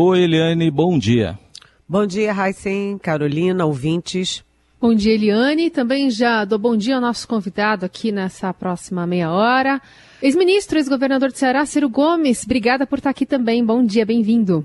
Oi, Eliane, bom dia. Bom dia, Raicen, Carolina, ouvintes. Bom dia, Eliane. Também já dou bom dia ao nosso convidado aqui nessa próxima meia hora. Ex-ministro, ex-governador de Ceará, Ciro Gomes, obrigada por estar aqui também. Bom dia, bem-vindo.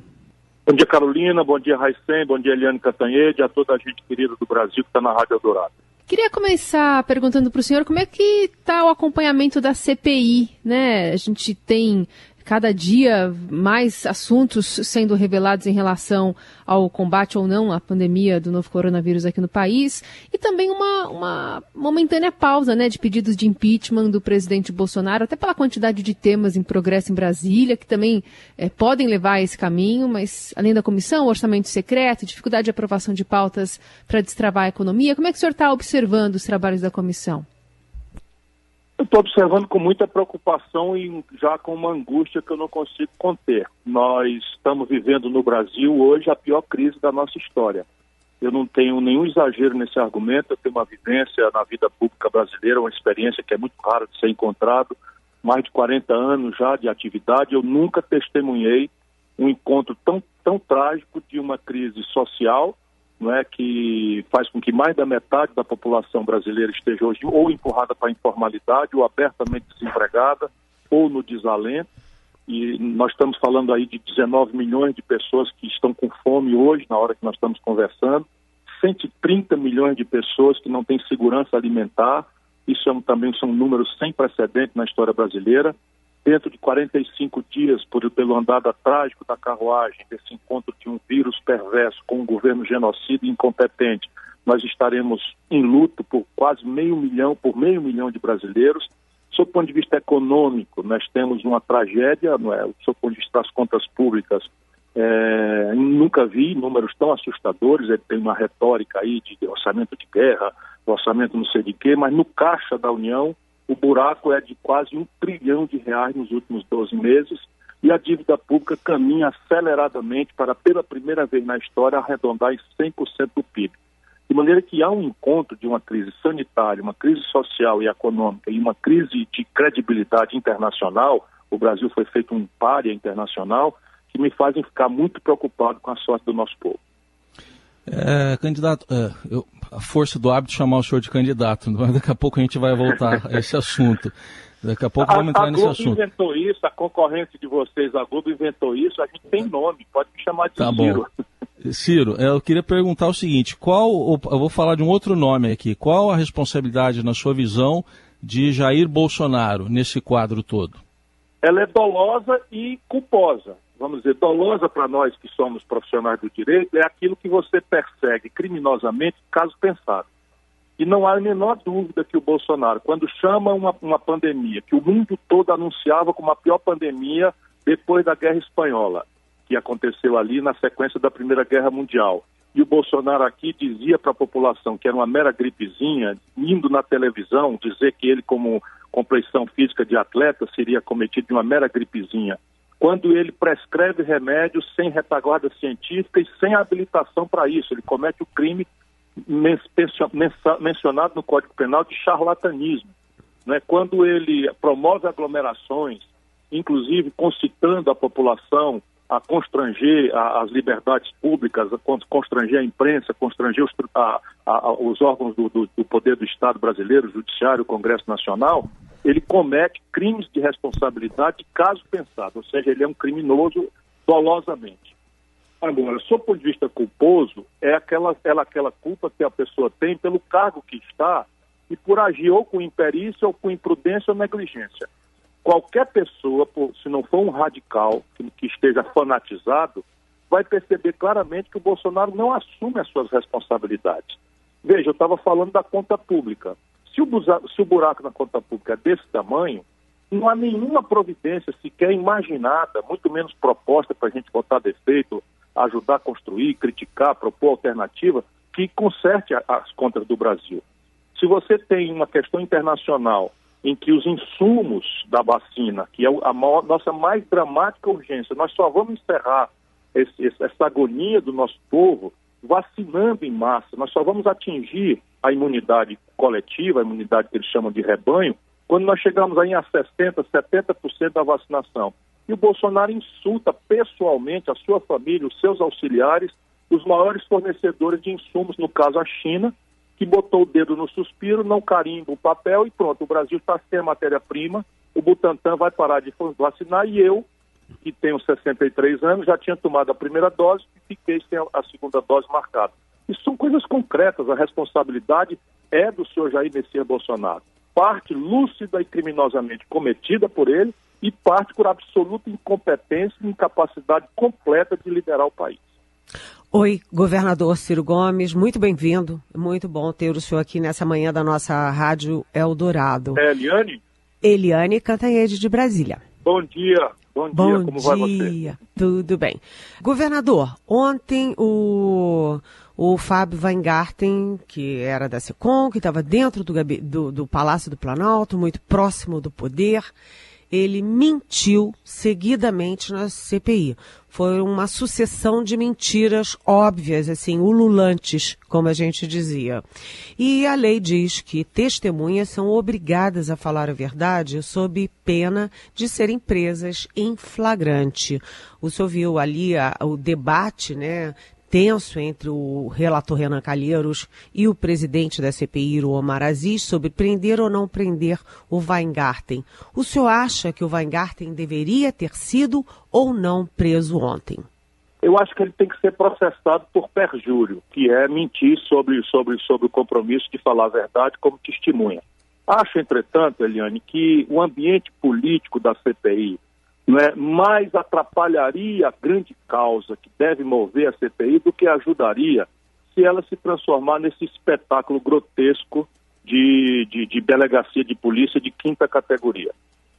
Bom dia, Carolina. Bom dia, Raicen. Bom dia, Eliane Catanhede, a toda a gente querida do Brasil que está na Rádio Eldorado. Queria começar perguntando para o senhor como é que está o acompanhamento da CPI, né? A gente tem cada dia mais assuntos sendo revelados em relação ao combate ou não à pandemia do novo coronavírus aqui no país e também uma, uma momentânea pausa né, de pedidos de impeachment do presidente Bolsonaro, até pela quantidade de temas em progresso em Brasília, que também é, podem levar a esse caminho, mas além da comissão, orçamento secreto, dificuldade de aprovação de pautas para destravar a economia, como é que o senhor está observando os trabalhos da comissão? Eu estou observando com muita preocupação e já com uma angústia que eu não consigo conter. Nós estamos vivendo no Brasil hoje a pior crise da nossa história. Eu não tenho nenhum exagero nesse argumento, eu tenho uma vivência na vida pública brasileira, uma experiência que é muito rara de ser encontrado, mais de 40 anos já de atividade, eu nunca testemunhei um encontro tão, tão trágico de uma crise social não é, que faz com que mais da metade da população brasileira esteja hoje ou empurrada para a informalidade, ou abertamente desempregada, ou no desalento. E nós estamos falando aí de 19 milhões de pessoas que estão com fome hoje, na hora que nós estamos conversando, 130 milhões de pessoas que não têm segurança alimentar. Isso é, também são números sem precedente na história brasileira dentro de 45 dias, por, pelo andada trágico da carruagem, desse encontro de um vírus perverso com um governo genocida e incompetente, nós estaremos em luto por quase meio milhão, por meio milhão de brasileiros. Sob o ponto de vista econômico, nós temos uma tragédia, não é? sob o ponto de vista das contas públicas, é, nunca vi números tão assustadores. Ele tem uma retórica aí de orçamento de guerra, orçamento não sei de quê, mas no caixa da União o buraco é de quase um trilhão de reais nos últimos 12 meses e a dívida pública caminha aceleradamente para, pela primeira vez na história, arredondar em 100% do PIB. De maneira que há um encontro de uma crise sanitária, uma crise social e econômica e uma crise de credibilidade internacional, o Brasil foi feito um párea internacional, que me fazem ficar muito preocupado com a sorte do nosso povo. É, candidato, é, eu, a força do hábito chamar o senhor de candidato, mas daqui a pouco a gente vai voltar a esse assunto. Daqui a pouco a, vamos entrar nesse assunto. A Globo inventou isso, a concorrente de vocês, a Globo inventou isso, a gente tem nome, pode me chamar de tá Ciro. Bom. Ciro, é, eu queria perguntar o seguinte, qual, eu vou falar de um outro nome aqui, qual a responsabilidade, na sua visão, de Jair Bolsonaro nesse quadro todo? Ela é dolosa e culposa vamos dizer, dolosa para nós que somos profissionais do direito é aquilo que você persegue criminosamente, caso pensado. E não há a menor dúvida que o Bolsonaro, quando chama uma, uma pandemia, que o mundo todo anunciava como a pior pandemia depois da Guerra Espanhola, que aconteceu ali na sequência da Primeira Guerra Mundial, e o Bolsonaro aqui dizia para a população que era uma mera gripezinha, indo na televisão dizer que ele, como compleição física de atleta, seria cometido de uma mera gripezinha quando ele prescreve remédios sem retaguarda científica e sem habilitação para isso. Ele comete o crime mencionado no Código Penal de charlatanismo. Né? Quando ele promove aglomerações, inclusive concitando a população a constranger as liberdades públicas, a constranger a imprensa, constranger os, a, a, os órgãos do, do, do, poder do Estado brasileiro, o Judiciário, o Congresso Nacional, ele comete crimes de responsabilidade caso pensado, ou seja, ele é um criminoso dolosamente. Agora, sob o ponto de vista culposo, é aquela, ela, aquela culpa que a pessoa tem pelo cargo que está e por agir ou com imperícia ou com imprudência ou negligência. Qualquer pessoa, se não for um radical que esteja fanatizado, vai perceber claramente que o Bolsonaro não assume as suas responsabilidades. Veja, eu estava falando da conta pública. Se o, se o buraco na conta pública é desse tamanho, não há nenhuma providência sequer imaginada, muito menos proposta para a gente botar defeito, ajudar a construir, criticar, propor alternativa, que conserte as contas do Brasil. Se você tem uma questão internacional em que os insumos da vacina, que é a maior, nossa mais dramática urgência, nós só vamos encerrar esse, essa agonia do nosso povo vacinando em massa. Nós só vamos atingir a imunidade coletiva, a imunidade que eles chamam de rebanho, quando nós chegamos aí a 60%, 70% da vacinação. E o Bolsonaro insulta pessoalmente a sua família, os seus auxiliares, os maiores fornecedores de insumos, no caso a China, que botou o dedo no suspiro, não carimba o papel e pronto, o Brasil está sem matéria-prima, o Butantan vai parar de vacinar e eu, que tenho 63 anos, já tinha tomado a primeira dose e fiquei sem a segunda dose marcada. Isso são coisas concretas, a responsabilidade é do senhor Jair Messias Bolsonaro. Parte lúcida e criminosamente cometida por ele e parte por absoluta incompetência e incapacidade completa de liderar o país. Oi, governador Ciro Gomes, muito bem-vindo. Muito bom ter o senhor aqui nessa manhã da nossa Rádio Eldorado. É Eliane? Eliane Cantanhede de Brasília. Bom dia, bom dia, bom como dia. vai você? Tudo bem. Governador, ontem o, o Fábio Weingarten, que era da SECOM, que estava dentro do, do, do Palácio do Planalto, muito próximo do poder, ele mentiu seguidamente na CPI. Foi uma sucessão de mentiras óbvias, assim, ululantes, como a gente dizia. E a lei diz que testemunhas são obrigadas a falar a verdade sob pena de serem presas em flagrante. O senhor viu ali a, o debate, né, tenso entre o relator Renan Calheiros e o presidente da CPI, Omar Aziz, sobre prender ou não prender o Weingarten. O senhor acha que o Weingarten deveria ter sido ou não preso ontem? Eu acho que ele tem que ser processado por perjúrio, que é mentir sobre, sobre, sobre o compromisso de falar a verdade como testemunha. Acho, entretanto, Eliane, que o ambiente político da CPI, é, mais atrapalharia a grande causa que deve mover a CPI do que ajudaria se ela se transformar nesse espetáculo grotesco de, de, de delegacia de polícia de quinta categoria.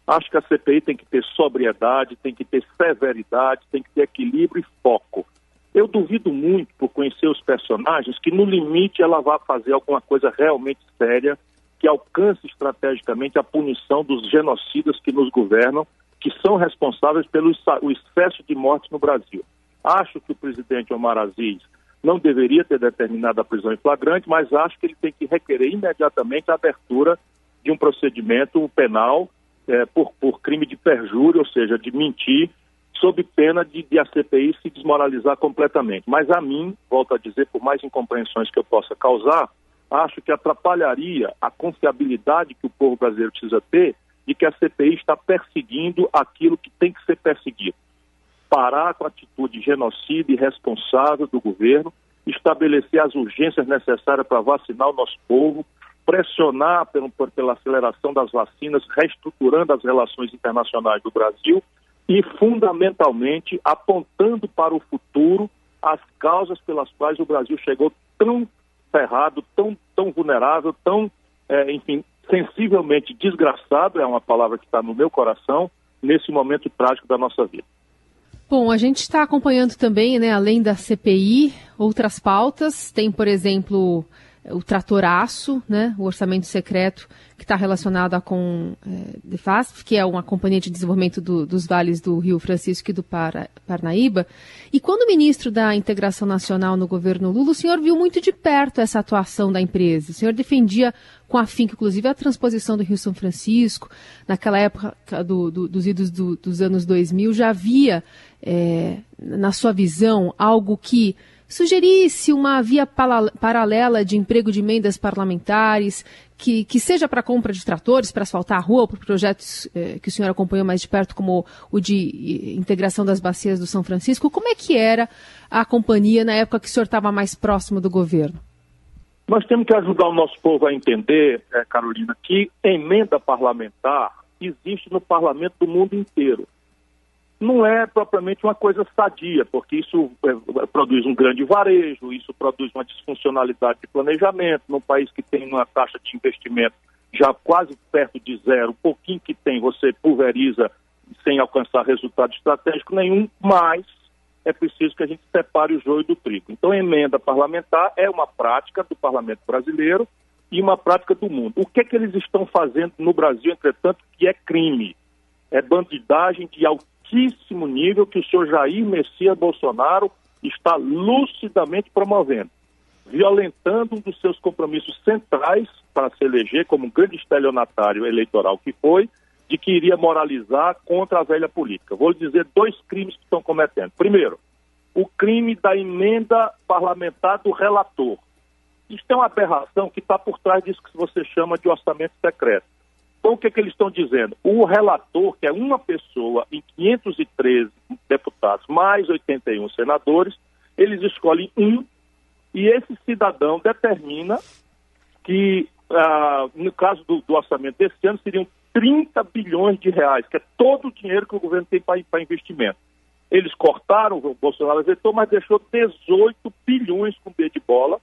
Acho que a CPI tem que ter sobriedade, tem que ter severidade, tem que ter equilíbrio e foco. Eu duvido muito, por conhecer os personagens, que no limite ela vá fazer alguma coisa realmente séria que alcance estrategicamente a punição dos genocidas que nos governam que são responsáveis pelo excesso de mortes no Brasil. Acho que o presidente Omar Aziz não deveria ter determinado a prisão em flagrante, mas acho que ele tem que requerer imediatamente a abertura de um procedimento penal é, por, por, crime de perjúrio, ou seja, de mentir, sob pena de, de a CPI se desmoralizar completamente. Mas a mim, volto a dizer, por mais incompreensões que eu possa causar, acho que atrapalharia a confiabilidade que o povo brasileiro precisa ter de que a CPI está perseguindo aquilo que tem que ser perseguido. Parar com a atitude genocida e responsável do governo, estabelecer as urgências necessárias para vacinar o nosso povo, pressionar pelo, pela aceleração das vacinas, reestruturando as relações internacionais do Brasil e, fundamentalmente, apontando para o futuro as causas pelas quais o Brasil chegou tão ferrado, tão, tão vulnerável, tão, é, enfim, sensivelmente desgraçado, é uma palavra que está no meu coração, nesse momento trágico da nossa vida. Bom, a gente está acompanhando também, né, além da CPI, outras pautas. Tem, por exemplo, o tratoraço, né, o orçamento secreto que está relacionado com é, Defasp, que é uma companhia de desenvolvimento do, dos vales do Rio Francisco e do Para, Parnaíba. E quando ministro da Integração Nacional no governo Lula, o senhor viu muito de perto essa atuação da empresa. O senhor defendia com afinco, inclusive, a transposição do Rio São Francisco. Naquela época do, do, dos idos do, dos anos 2000, já havia, é, na sua visão, algo que sugerisse uma via paralela de emprego de emendas parlamentares, que, que seja para compra de tratores, para asfaltar a rua, ou para projetos eh, que o senhor acompanhou mais de perto, como o de integração das bacias do São Francisco. Como é que era a companhia na época que o senhor estava mais próximo do governo? Nós temos que ajudar o nosso povo a entender, eh, Carolina, que emenda parlamentar existe no parlamento do mundo inteiro não é propriamente uma coisa sadia, porque isso é, produz um grande varejo, isso produz uma disfuncionalidade de planejamento. Num país que tem uma taxa de investimento já quase perto de zero, o pouquinho que tem você pulveriza sem alcançar resultado estratégico nenhum, mas é preciso que a gente separe o joio do trigo. Então, emenda parlamentar é uma prática do parlamento brasileiro e uma prática do mundo. O que é que eles estão fazendo no Brasil, entretanto, que é crime? É bandidagem de altíssimo altíssimo nível que o senhor Jair Messias Bolsonaro está lucidamente promovendo, violentando um dos seus compromissos centrais para se eleger como um grande estelionatário eleitoral que foi, de que iria moralizar contra a velha política. Vou lhe dizer dois crimes que estão cometendo. Primeiro, o crime da emenda parlamentar do relator. Isso é uma aberração que está por trás disso que você chama de orçamento secreto. Então, o que, é que eles estão dizendo? O relator, que é uma pessoa em 513 deputados, mais 81 senadores, eles escolhem um e esse cidadão determina que, ah, no caso do, do, orçamento desse ano, seriam 30 bilhões de reais, que é todo o dinheiro que o governo tem para investimento. Eles cortaram, o Bolsonaro vetou, mas deixou 18 bilhões com B de bola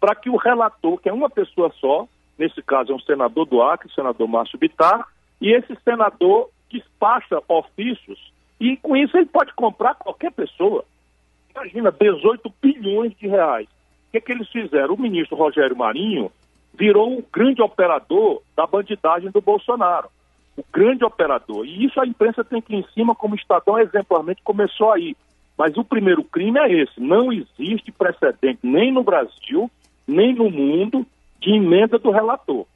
para que o relator, que é uma pessoa só, nesse caso é um senador do Acre, senador Márcio Bittar, e esse senador despacha ofícios e com isso ele pode comprar qualquer pessoa. Imagina, 18 bilhões de reais. O que, é que eles fizeram? O ministro Rogério Marinho virou o grande operador da bandidagem do Bolsonaro. O grande operador. E isso a imprensa tem que ir em cima, como o Estadão exemplarmente começou aí. Mas o primeiro crime é esse. Não existe precedente nem no Brasil, nem no mundo, de emenda do relator,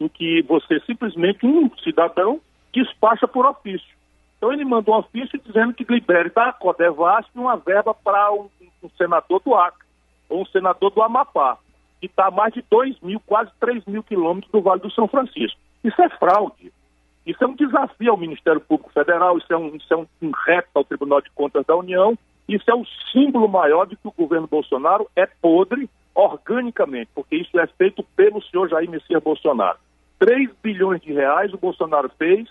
em que você simplesmente, um cidadão, despacha por ofício. Então ele mandou um ofício dizendo que libere da Codevasp uma verba para um, um senador do Acre, ou um senador do Amapá que está a mais de 2 mil, quase 3 mil quilômetros do Vale do São Francisco. Isso é fraude. Isso é um desafio ao Ministério Público Federal, isso é um, isso é um, um reto ao Tribunal de Contas da União, isso é o símbolo maior de que o governo Bolsonaro é podre organicamente, porque isso é feito pelo senhor Jair Messias Bolsonaro. 3 bilhões de reais o Bolsonaro fez,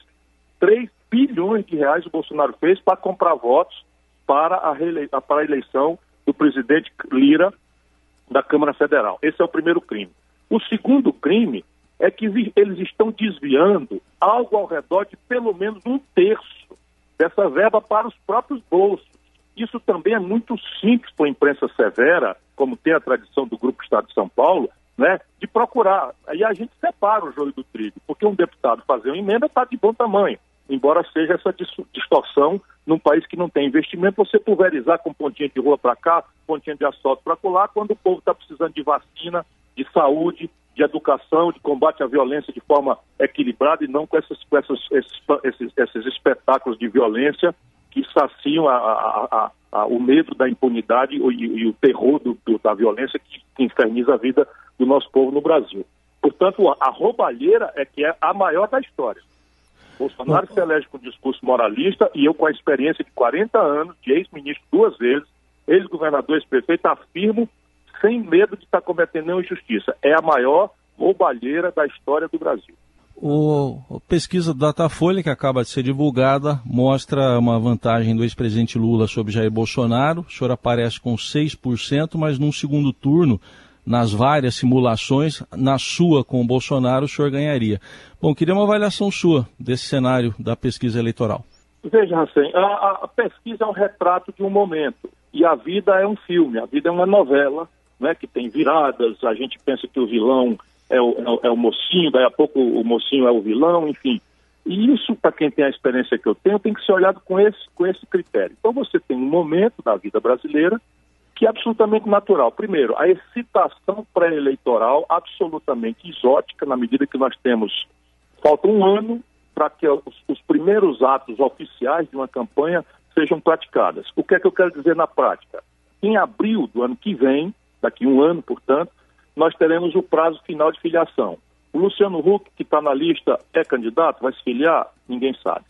3 bilhões de reais o Bolsonaro fez para comprar votos para a, para a eleição do presidente Lira da Câmara Federal. Esse é o primeiro crime. O segundo crime é que eles estão desviando algo ao redor de pelo menos um terço dessa verba para os próprios bolsos. Isso também é muito simples para a imprensa severa, como tem a tradição do Grupo Estado de São Paulo, né, de procurar. Aí a gente separa o joio do trigo, porque um deputado fazer uma emenda está de bom tamanho embora seja essa distorção num país que não tem investimento, você pulverizar com pontinha de rua para cá, pontinha de asfalto para lá, quando o povo está precisando de vacina, de saúde, de educação, de combate à violência de forma equilibrada e não com, essas, com essas, esses, esses, esses espetáculos de violência que saciam a, a, a, o medo da impunidade e, e o terror do, do, da violência que, que inferniza a vida do nosso povo no Brasil. Portanto, a roubalheira é que é a maior da história. Bolsonaro se elege com discurso moralista e eu, com a experiência de 40 anos, de ex-ministro duas vezes, ex-governador, ex-prefeito, afirmo sem medo de estar cometendo nenhuma injustiça. É a maior roubalheira da história do Brasil. O, a pesquisa Datafolha, que acaba de ser divulgada, mostra uma vantagem do ex-presidente Lula sobre Jair Bolsonaro. O senhor aparece com 6%, mas num segundo turno nas várias simulações, na sua com o Bolsonaro, o senhor ganharia. Bom, queria uma avaliação sua desse cenário da pesquisa eleitoral. Veja, Hansen, a, a, pesquisa é um retrato de um momento e a vida é um filme, a vida é uma novela, né, que tem viradas, a gente pensa que o vilão é o, é o, é o mocinho, daí a pouco o mocinho é o vilão, enfim. E isso, para quem tem a experiência que eu tenho, tem que ser olhado com esse, com esse critério. Então você tem um momento da vida brasileira que é absolutamente natural. Primeiro, a excitação pré-eleitoral absolutamente exótica, na medida que nós temos, falta um ano para que os, os, primeiros atos oficiais de uma campanha sejam praticados. O que é que eu quero dizer na prática? Em abril do ano que vem, daqui um ano, portanto, nós teremos o prazo final de filiação. O Luciano Huck, que está na lista, é candidato, vai se filiar? Ninguém sabe.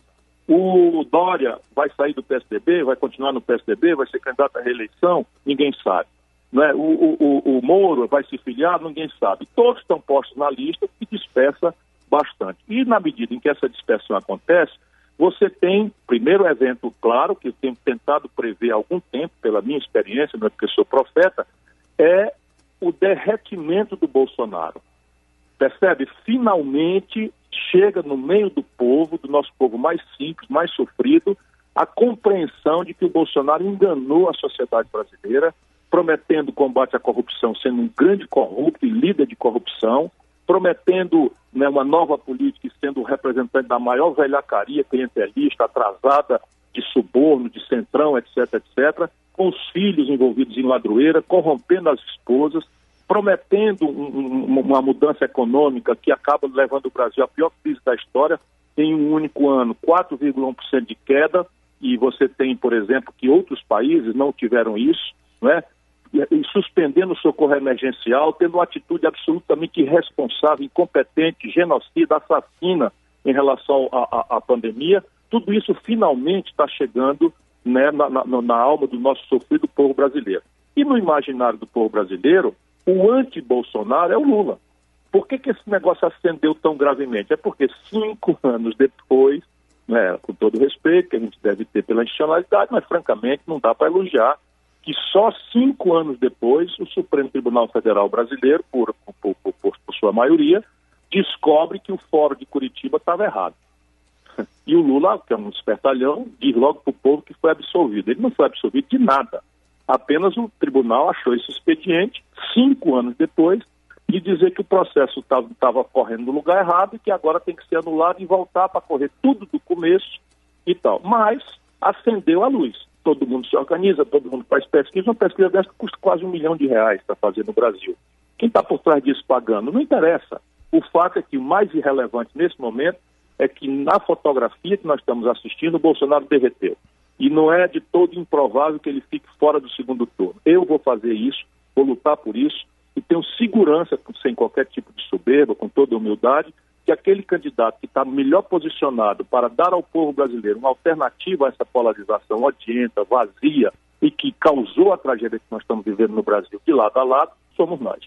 O Dória vai sair do PSDB, vai continuar no PSDB, vai ser candidato à reeleição? Ninguém sabe. Né? O, o, o, Moro vai se filiar? Ninguém sabe. Todos estão postos na lista e dispersa bastante. E na medida em que essa dispersão acontece, você tem, primeiro evento claro, que eu tenho tentado prever há algum tempo, pela minha experiência, não é porque sou profeta, é o derretimento do Bolsonaro. Percebe? Finalmente chega no meio do povo, do nosso povo mais simples, mais sofrido, a compreensão de que o Bolsonaro enganou a sociedade brasileira, prometendo combate à corrupção, sendo um grande corrupto e líder de corrupção, prometendo né, uma nova política e sendo o representante da maior velhacaria clientelista, atrasada de suborno, de centrão, etc., etc., com os filhos envolvidos em ladroeira, corrompendo as esposas, prometendo um, um, uma mudança econômica que acaba levando o Brasil à pior crise da história, em um único ano 4,1% de queda, e você tem, por exemplo, que outros países não tiveram isso, né? e suspendendo o socorro emergencial, tendo uma atitude absolutamente irresponsável, incompetente, genocida, assassina em relação à pandemia, tudo isso finalmente está chegando né, na, na, na, alma do nosso sofrido povo brasileiro. E no imaginário do povo brasileiro, o anti-Bolsonaro é o Lula. Por que, que esse negócio acendeu tão gravemente? É porque cinco anos depois, né, com todo o respeito que a gente deve ter pela institucionalidade, mas francamente não dá para elogiar que só cinco anos depois o Supremo Tribunal Federal Brasileiro, por, por, por, por sua maioria, descobre que o Fórum de Curitiba estava errado. E o Lula, que é um espertalhão, diz logo para o povo que foi absolvido. Ele não foi absolvido de nada. Apenas o tribunal achou esse expediente, cinco anos depois, de dizer que o processo estava correndo no lugar errado e que agora tem que ser anulado e voltar para correr tudo do começo e tal. Mas acendeu a luz. Todo mundo se organiza, todo mundo faz pesquisa. Uma pesquisa dessa custa quase um milhão de reais para fazer no Brasil. Quem está por trás disso pagando? Não interessa. O fato é que o mais irrelevante nesse momento é que na fotografia que nós estamos assistindo, o Bolsonaro derreteu. E não é de todo improvável que ele fique fora do segundo turno. Eu vou fazer isso, vou lutar por isso, e tenho segurança, sem qualquer tipo de soberba, com toda humildade, que aquele candidato que está melhor posicionado para dar ao povo brasileiro uma alternativa a essa polarização odienta, vazia e que causou a tragédia que nós estamos vivendo no Brasil de lado a lado, somos nós.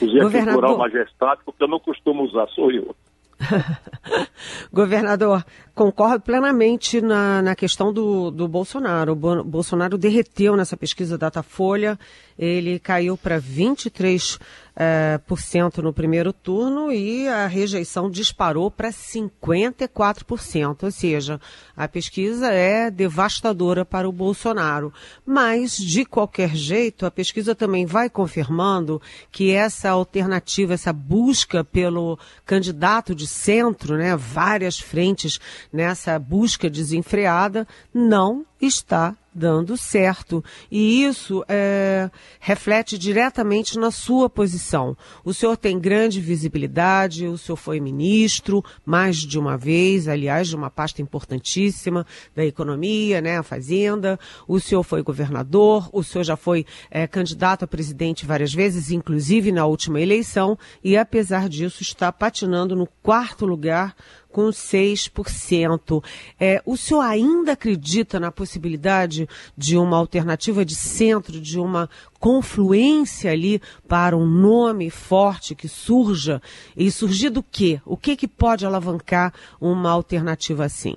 Usei aqui o plural majestático, porque eu não costumo usar, sou eu. Governador, concordo plenamente na, na questão do, do Bolsonaro. O Bolsonaro derreteu nessa pesquisa Datafolha, ele caiu para 23 é, por cento no primeiro turno e a rejeição disparou para 54%. Ou seja, a pesquisa é devastadora para o Bolsonaro. Mas, de qualquer jeito, a pesquisa também vai confirmando que essa alternativa, essa busca pelo candidato de centro, né, várias frentes nessa busca desenfreada, não está dando certo. E isso é, reflete diretamente na sua posição. O senhor tem grande visibilidade, o senhor foi ministro mais de uma vez, aliás, de uma pasta importantíssima da economia, né, a Fazenda. O senhor foi governador, o senhor já foi é, candidato a presidente várias vezes, inclusive na última eleição, e apesar disso está patinando no quarto lugar com 6%. É, o senhor ainda acredita na possibilidade de uma alternativa de centro, de uma confluência ali para um nome forte que surja? E surgir do quê? O que, que pode alavancar uma alternativa assim?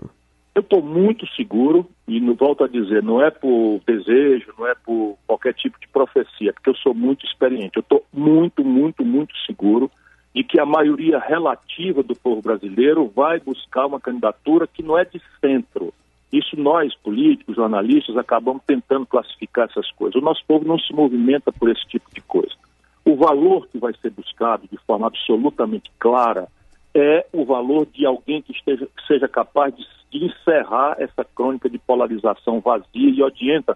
Eu estou muito seguro, e não volto a dizer, não é por desejo, não é por qualquer tipo de profecia, porque eu sou muito experiente. Eu estou muito, muito, muito seguro de que a maioria relativa do povo brasileiro vai buscar uma candidatura que não é de centro. Isso nós, políticos, jornalistas, acabamos tentando classificar essas coisas. O nosso povo não se movimenta por esse tipo de coisa. O valor que vai ser buscado de forma absolutamente clara é o valor de alguém que, esteja, seja capaz de, de encerrar essa crônica de polarização vazia e odienta,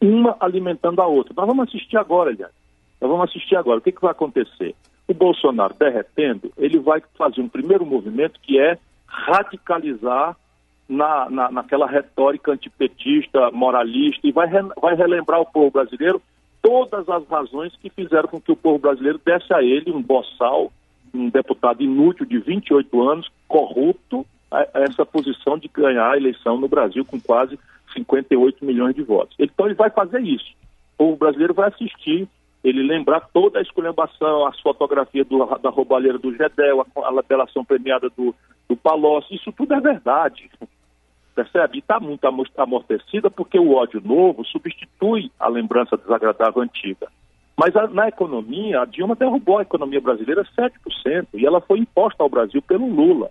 uma alimentando a outra. Nós vamos assistir agora, aliás. Nós vamos assistir agora. O que, que vai acontecer? O Bolsonaro derretendo, ele vai fazer um primeiro movimento que é radicalizar na, na, naquela retórica antipetista, moralista, e vai, re, vai relembrar o povo brasileiro todas as razões que fizeram com que o povo brasileiro desse a ele um boçal, um deputado inútil de 28 anos, corrupto, a, a essa posição de ganhar a eleição no Brasil com quase 58 milhões de votos. Então ele vai fazer isso. O povo brasileiro vai assistir ele lembrar toda a esculhambação, as fotografias do, da roubalheira do Gedel, a, a premiada do, do Palocci, isso tudo é verdade. Percebe? E está muito amortecida porque o ódio novo substitui a lembrança desagradável antiga. Mas a, na economia, a Dilma derrubou a economia brasileira 7%, e ela foi imposta ao Brasil pelo Lula.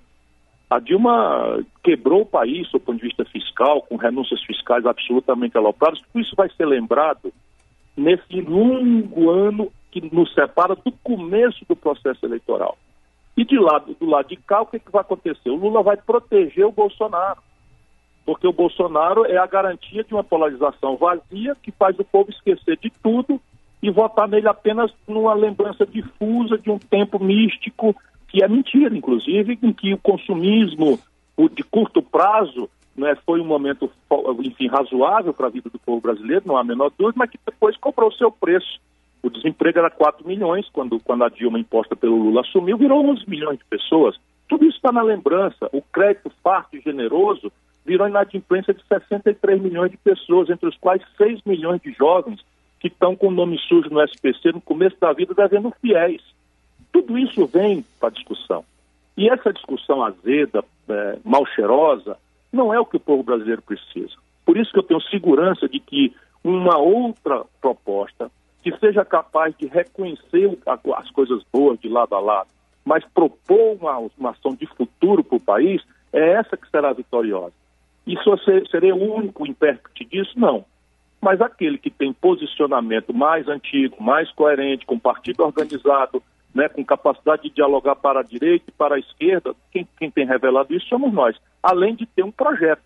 A Dilma quebrou o país, do ponto de vista fiscal, com renúncias fiscais absolutamente alopradas. Tudo isso vai ser lembrado nesse longo ano que nos separa do começo do processo eleitoral. E de lado, do lado de cá, o que, que vai acontecer? O Lula vai proteger o Bolsonaro. Porque o Bolsonaro é a garantia de uma polarização vazia que faz o povo esquecer de tudo e votar nele apenas numa lembrança difusa de um tempo místico, que é mentira, inclusive, em que o consumismo, de curto prazo, né, foi um momento, enfim, razoável para a vida do povo brasileiro, não há a menor dúvida, mas que depois cobrou o seu preço. O desemprego era 4 milhões, quando, quando a Dilma, imposta pelo Lula, assumiu, virou 11 milhões de pessoas. Tudo isso está na lembrança. O crédito farto e generoso virou inadimplência de 63 milhões de pessoas, entre os quais 6 milhões de jovens que estão com o nome sujo no SPC no começo da vida devendo fiéis. Tudo isso vem para discussão. E essa discussão azeda, é, mal cheirosa, não é o que o povo brasileiro precisa. Por isso que eu tenho segurança de que uma outra proposta que seja capaz de reconhecer as coisas boas de lado a lado, mas propor uma, uma ação de futuro para o país, é essa que será vitoriosa. Isso seria o único intérprete disso? Não. Mas aquele que tem posicionamento mais antigo, mais coerente, com partido organizado, né, com capacidade de dialogar para a direita e para a esquerda, quem, quem tem revelado isso somos nós. Além de ter um projeto,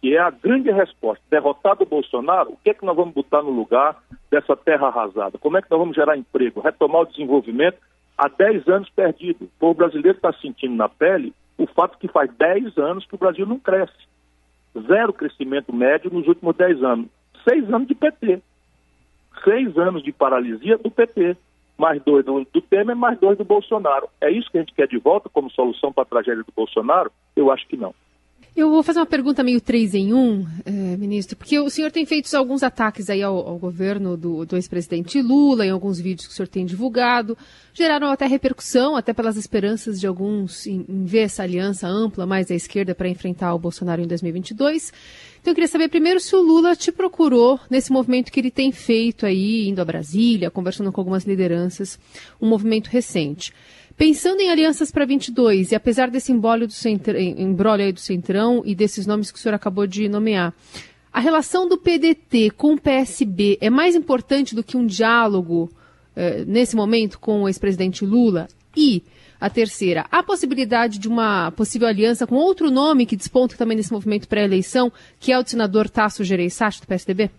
que é a grande resposta. Derrotado o Bolsonaro, o que é que nós vamos botar no lugar dessa terra arrasada? Como é que nós vamos gerar emprego, retomar o desenvolvimento há 10 anos perdido? O brasileiro está sentindo na pele o fato que faz 10 anos que o Brasil não cresce. Zero crescimento médio nos últimos 10 anos. Seis anos de PT. Seis anos de paralisia do PT mais dois do, do Temer, mais dois do Bolsonaro. É isso que a gente quer de volta como solução para a tragédia do Bolsonaro? Eu acho que não. Eu vou fazer uma pergunta meio três em um, eh, ministro, porque o senhor tem feito alguns ataques aí ao, ao governo do, do ex-presidente Lula, em alguns vídeos que o senhor tem divulgado, geraram até repercussão, até pelas esperanças de alguns em, em ver essa aliança ampla mais à esquerda para enfrentar o Bolsonaro em 2022. Então eu queria saber primeiro se o Lula te procurou nesse movimento que ele tem feito aí, indo a Brasília, conversando com algumas lideranças, um movimento recente. Pensando em alianças para 22, e apesar desse embrólio do, embrólio do Centrão e desses nomes que o senhor acabou de nomear, a relação do PDT com o PSB é mais importante do que um diálogo eh, nesse momento com o ex-presidente Lula? E a terceira, a possibilidade de uma possível aliança com outro nome que desponta também nesse movimento pré-eleição, que é o senador Tasso Gereissati, do PSDB?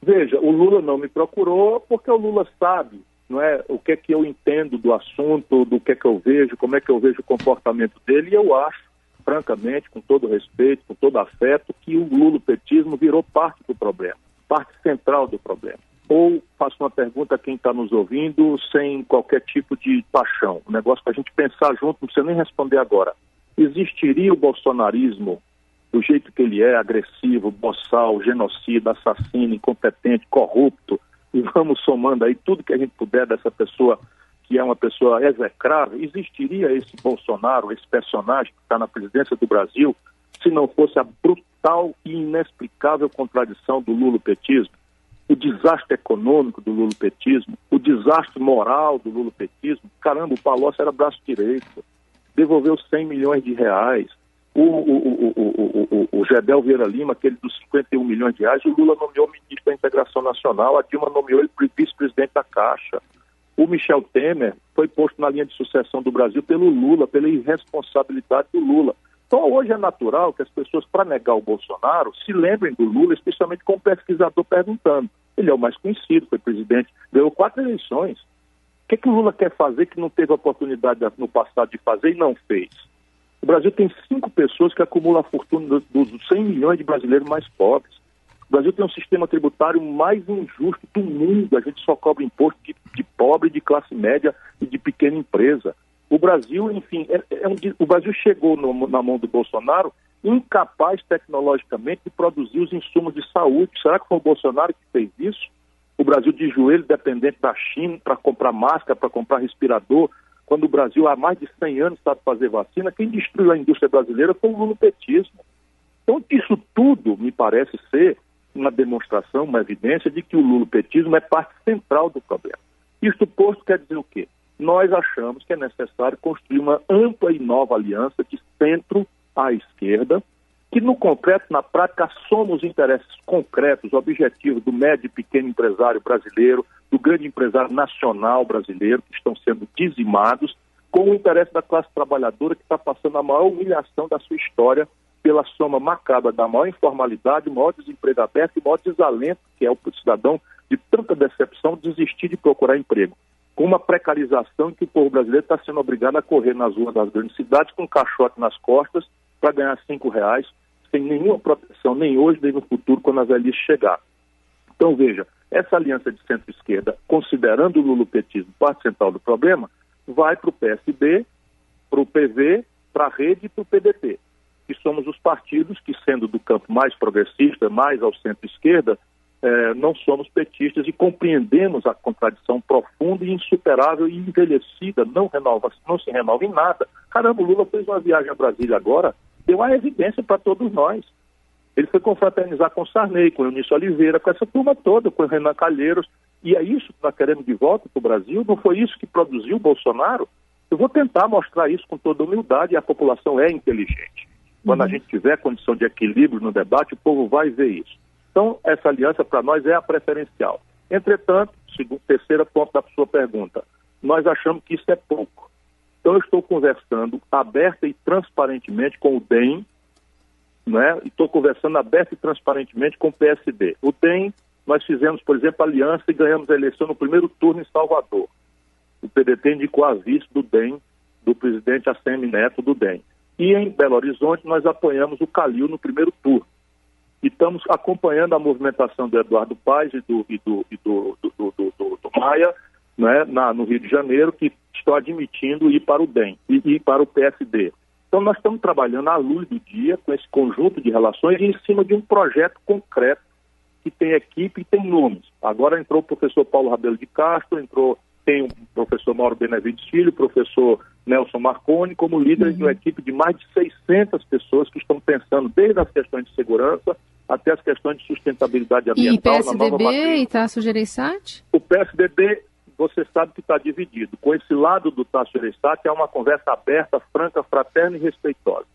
Veja, o Lula não me procurou porque o Lula sabe não é, o que é que eu entendo do assunto, do que é que eu vejo, como é que eu vejo o comportamento dele, e eu acho, francamente, com todo respeito, com todo afeto, que o lulopetismo virou parte do problema, parte central do problema. Ou faço uma pergunta a quem está nos ouvindo, sem qualquer tipo de paixão, um negócio para a gente pensar junto, não precisa nem responder agora. Existiria o bolsonarismo do jeito que ele é, agressivo, boçal, genocida, assassino, incompetente, corrupto, e vamos somando aí tudo que a gente puder dessa pessoa que é uma pessoa execrável, existiria esse Bolsonaro, esse personagem que está na presidência do Brasil, se não fosse a brutal e inexplicável contradição do lulopetismo, o desastre econômico do lulopetismo, o desastre moral do lulopetismo. Caramba, o Palocci era braço direito, devolveu 100 milhões de reais, o, o, o, o, Gedel Vieira Lima, aquele dos 51 milhões de reais, o Lula nomeou ministro da Integração Nacional, a Dilma nomeou ele vice-presidente da Caixa. O Michel Temer foi posto na linha de sucessão do Brasil pelo Lula, pela irresponsabilidade do Lula. Então hoje é natural que as pessoas, para negar o Bolsonaro, se lembrem do Lula, especialmente com o pesquisador perguntando. Ele é o mais conhecido, foi presidente, ganhou quatro eleições. O que, é que o Lula quer fazer que não teve oportunidade no passado de fazer e não fez? O Brasil tem cinco pessoas que acumulam a fortuna dos 100 milhões de brasileiros mais pobres. O Brasil tem um sistema tributário mais injusto do mundo. A gente só cobra imposto de, de pobre, de classe média e de pequena empresa. O Brasil, enfim, é, é um, o Brasil chegou no, na mão do Bolsonaro incapaz tecnologicamente de produzir os insumos de saúde. Será que foi o Bolsonaro que fez isso? O Brasil de joelho dependente da China para comprar máscara, para comprar respirador, quando o Brasil há mais de 100 anos sabe fazer vacina, quem destruiu a indústria brasileira foi o lulopetismo. Então, isso tudo me parece ser uma demonstração, uma evidência de que o lulopetismo é parte central do problema. Isto posto quer dizer o quê? Nós achamos que é necessário construir uma ampla e nova aliança de centro à esquerda, que no concreto, na prática, soma os interesses concretos, objetivos do médio e pequeno empresário brasileiro, do grande empresário nacional brasileiro, que estão sendo dizimados, com o interesse da classe trabalhadora, que está passando a maior humilhação da sua história pela soma macabra da maior informalidade, maior desemprego aberto e maior desalento, que é o cidadão de tanta decepção desistir de procurar emprego. Com uma precarização que o povo brasileiro está sendo obrigado a correr nas ruas das grandes cidades com um caixote nas costas para ganhar cinco reais, sem nenhuma proteção, nem hoje, nem no futuro, quando a velhice chegar. Então, veja, essa aliança de centro-esquerda, considerando o lulopetismo parte central do problema, vai para o PSB, para o PV, para a rede e para o PDT, que somos os partidos que, sendo do campo mais progressista, mais ao centro-esquerda, eh, não somos petistas e compreendemos a contradição profunda e insuperável e envelhecida, não, renova, não se renova em nada. Caramba, o Lula fez uma viagem a Brasília agora, deu a evidência para todos nós. Ele foi confraternizar com Sarney, com Eunício Oliveira, com essa turma toda, com Renan Calheiros. E é isso que nós queremos de volta para o Brasil? Não foi isso que produziu o Bolsonaro? Eu vou tentar mostrar isso com toda humildade e a população é inteligente. Quando uhum. a gente tiver condição de equilíbrio no debate, o povo vai ver isso. Então, essa aliança para nós é a preferencial. Entretanto, segundo, terceiro ponto da sua pergunta, nós achamos que isso é pouco. Então, eu estou conversando aberta e transparentemente com o DEM, né? estou conversando aberta e transparentemente com o PSD. O DEM, nós fizemos, por exemplo, aliança e ganhamos a eleição no primeiro turno em Salvador. O PDT indicou a vice do DEM, do presidente ACM Neto do DEM. E em Belo Horizonte, nós apoiamos o Calil no primeiro turno. E estamos acompanhando a movimentação do Eduardo Paes e do, e do, e do, do, do, do Maia né, na, no Rio de Janeiro, que estão admitindo ir para o DEM e ir para o PSD. Então, nós estamos trabalhando à luz do dia com esse conjunto de relações e em cima de um projeto concreto que tem equipe e tem nomes. Agora entrou o professor Paulo Rabelo de Castro, entrou tem o professor Mauro Benevides Filho, o professor Nelson Marconi, como líderes uhum. de uma equipe de mais de 600 pessoas que estão pensando desde as questões de segurança até as questões de sustentabilidade ambiental. E PSDB e Tasso Gereissati? O PSDB você sabe que está dividido. Com esse lado do Tasso Gereissati é uma conversa aberta, franca, fraterna e respeitosa.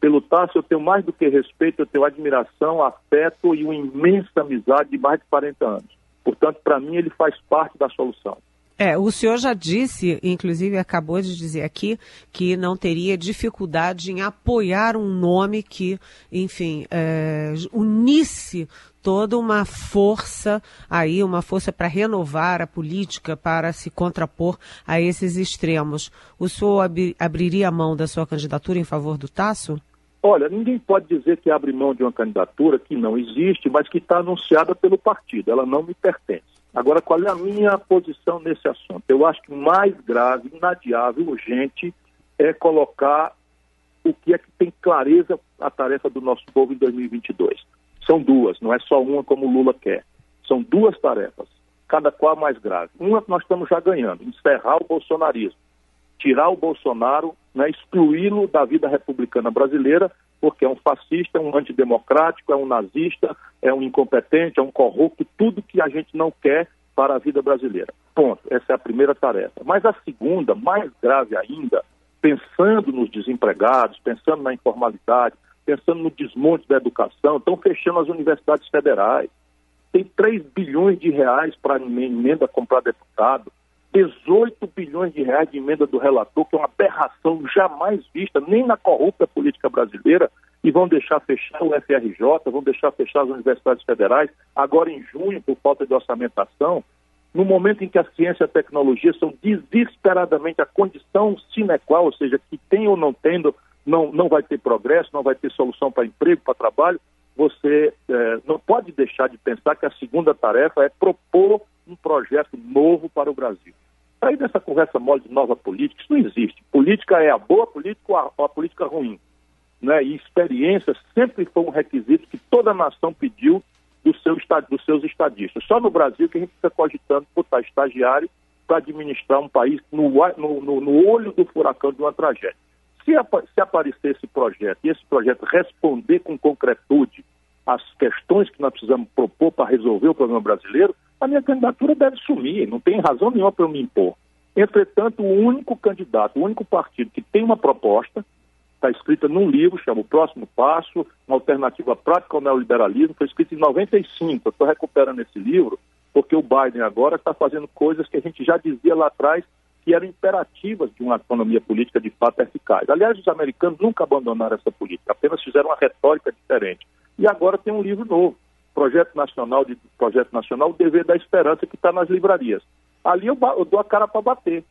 Pelo Tasso eu tenho mais do que respeito, eu tenho admiração, afeto e uma imensa amizade de mais de 40 anos. Portanto, para mim, ele faz parte da solução. É, o senhor já disse, inclusive acabou de dizer aqui, que não teria dificuldade em apoiar um nome que, enfim, é, unisse toda uma força aí, uma força para renovar a política, para se contrapor a esses extremos. O senhor ab abriria a mão da sua candidatura em favor do Tasso? Olha, ninguém pode dizer que abre mão de uma candidatura que não existe, mas que está anunciada pelo partido. Ela não me pertence. Agora, qual é a minha posição nesse assunto? Eu acho que mais grave, inadiável, urgente é colocar o que é que tem clareza a tarefa do nosso povo em 2022. São duas, não é só uma como o Lula quer. São duas tarefas, cada qual mais grave. Uma que nós estamos já ganhando, encerrar o bolsonarismo, tirar o Bolsonaro, né, excluí-lo da vida republicana brasileira porque é um fascista, é um antidemocrático, é um nazista, é um incompetente, é um corrupto, tudo que a gente não quer para a vida brasileira. Ponto. Essa é a primeira tarefa. Mas a segunda, mais grave ainda, pensando nos desempregados, pensando na informalidade, pensando no desmonte da educação, estão fechando as universidades federais. Tem 3 bilhões de reais para emenda comprar deputado. 18 bilhões de reais de emenda do relator, que é uma aberração jamais vista, nem na corrupta política brasileira, e vão deixar fechar o FRJ, vão deixar fechar as universidades federais, agora em junho, por falta de orçamentação, no momento em que a ciência e a tecnologia são desesperadamente a condição sine qua, ou seja, que tem ou não tendo, não, não vai ter progresso, não vai ter solução para emprego, para trabalho, você eh, não pode deixar de pensar que a segunda tarefa é propor um projeto novo para o Brasil. Sair dessa conversa mole de nova política, isso não existe. Política é a boa política ou a, a política ruim. Né? E experiência sempre foi um requisito que toda nação pediu do seu, dos seus estadistas. Só no Brasil que a gente está cogitando botar estagiário para administrar um país no, no, no, olho do furacão de uma tragédia. Se, se aparecer esse projeto e esse projeto responder com concretude às questões que nós precisamos propor para resolver o problema brasileiro, a minha candidatura deve sumir, não tem razão nenhuma para eu me impor. Entretanto, o único candidato, o único partido que tem uma proposta, está escrita num livro, chama O Próximo Passo, uma alternativa prática ao neoliberalismo, foi escrito em 95. Eu estou recuperando esse livro porque o Biden agora está fazendo coisas que a gente já dizia lá atrás que eram imperativas de uma economia política de fato eficaz. Aliás, os americanos nunca abandonaram essa política, apenas fizeram uma retórica diferente. E agora tem um livro novo, Projeto Nacional de Projeto Nacional, o Dever da Esperança, que está nas livrarias. Ali eu, eu dou a cara para bater.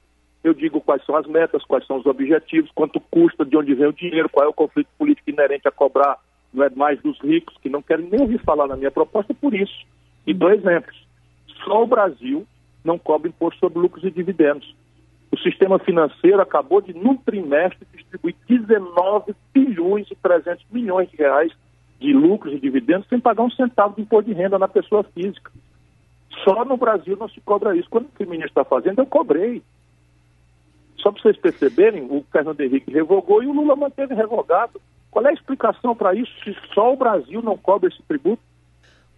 eu digo quais são as metas, quais são os objetivos, quanto custa, de onde vem o dinheiro, qual é o conflito político inerente a cobrar, não é mais dos ricos, que não querem nem ouvir falar na minha proposta por isso. E dois exemplos. Só o Brasil não cobra imposto sobre lucros e dividendos. O sistema financeiro acabou de, num trimestre, distribuir 19 bilhões e 300 milhões de reais de lucros e dividendos sem pagar um centavo de imposto de renda na pessoa física. Só no Brasil não se cobra isso. Quando o ministro está fazendo, eu cobrei. Só para vocês perceberem, o Fernando Henrique revogou e o Lula manteve revogado. Qual é a explicação para isso se só o Brasil não cobra esse tributo?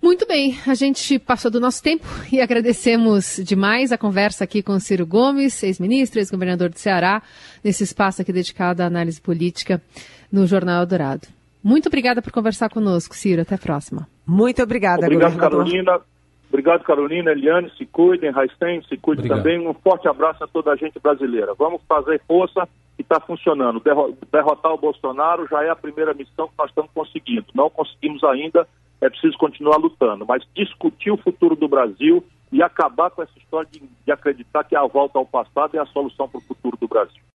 Muito bem, a gente passou do nosso tempo e agradecemos demais a conversa aqui com Ciro Gomes, ex-ministro, ex-governador do Ceará, nesse espaço aqui dedicado à análise política no Jornal Dourado. Muito obrigada por conversar conosco, Ciro. Até a próxima. Muito obrigada, Obrigado, Carolina. Obrigado, Carolina, Eliane, se cuidem, Raisten, se cuidem Obrigado. também. Um forte abraço a toda a gente brasileira. Vamos fazer força e está funcionando. Derrotar o Bolsonaro já é a primeira missão que nós estamos conseguindo. Não conseguimos ainda, é preciso continuar lutando. Mas discutir o futuro do Brasil e acabar com essa história de, de acreditar que a volta ao passado é a solução para o futuro do Brasil.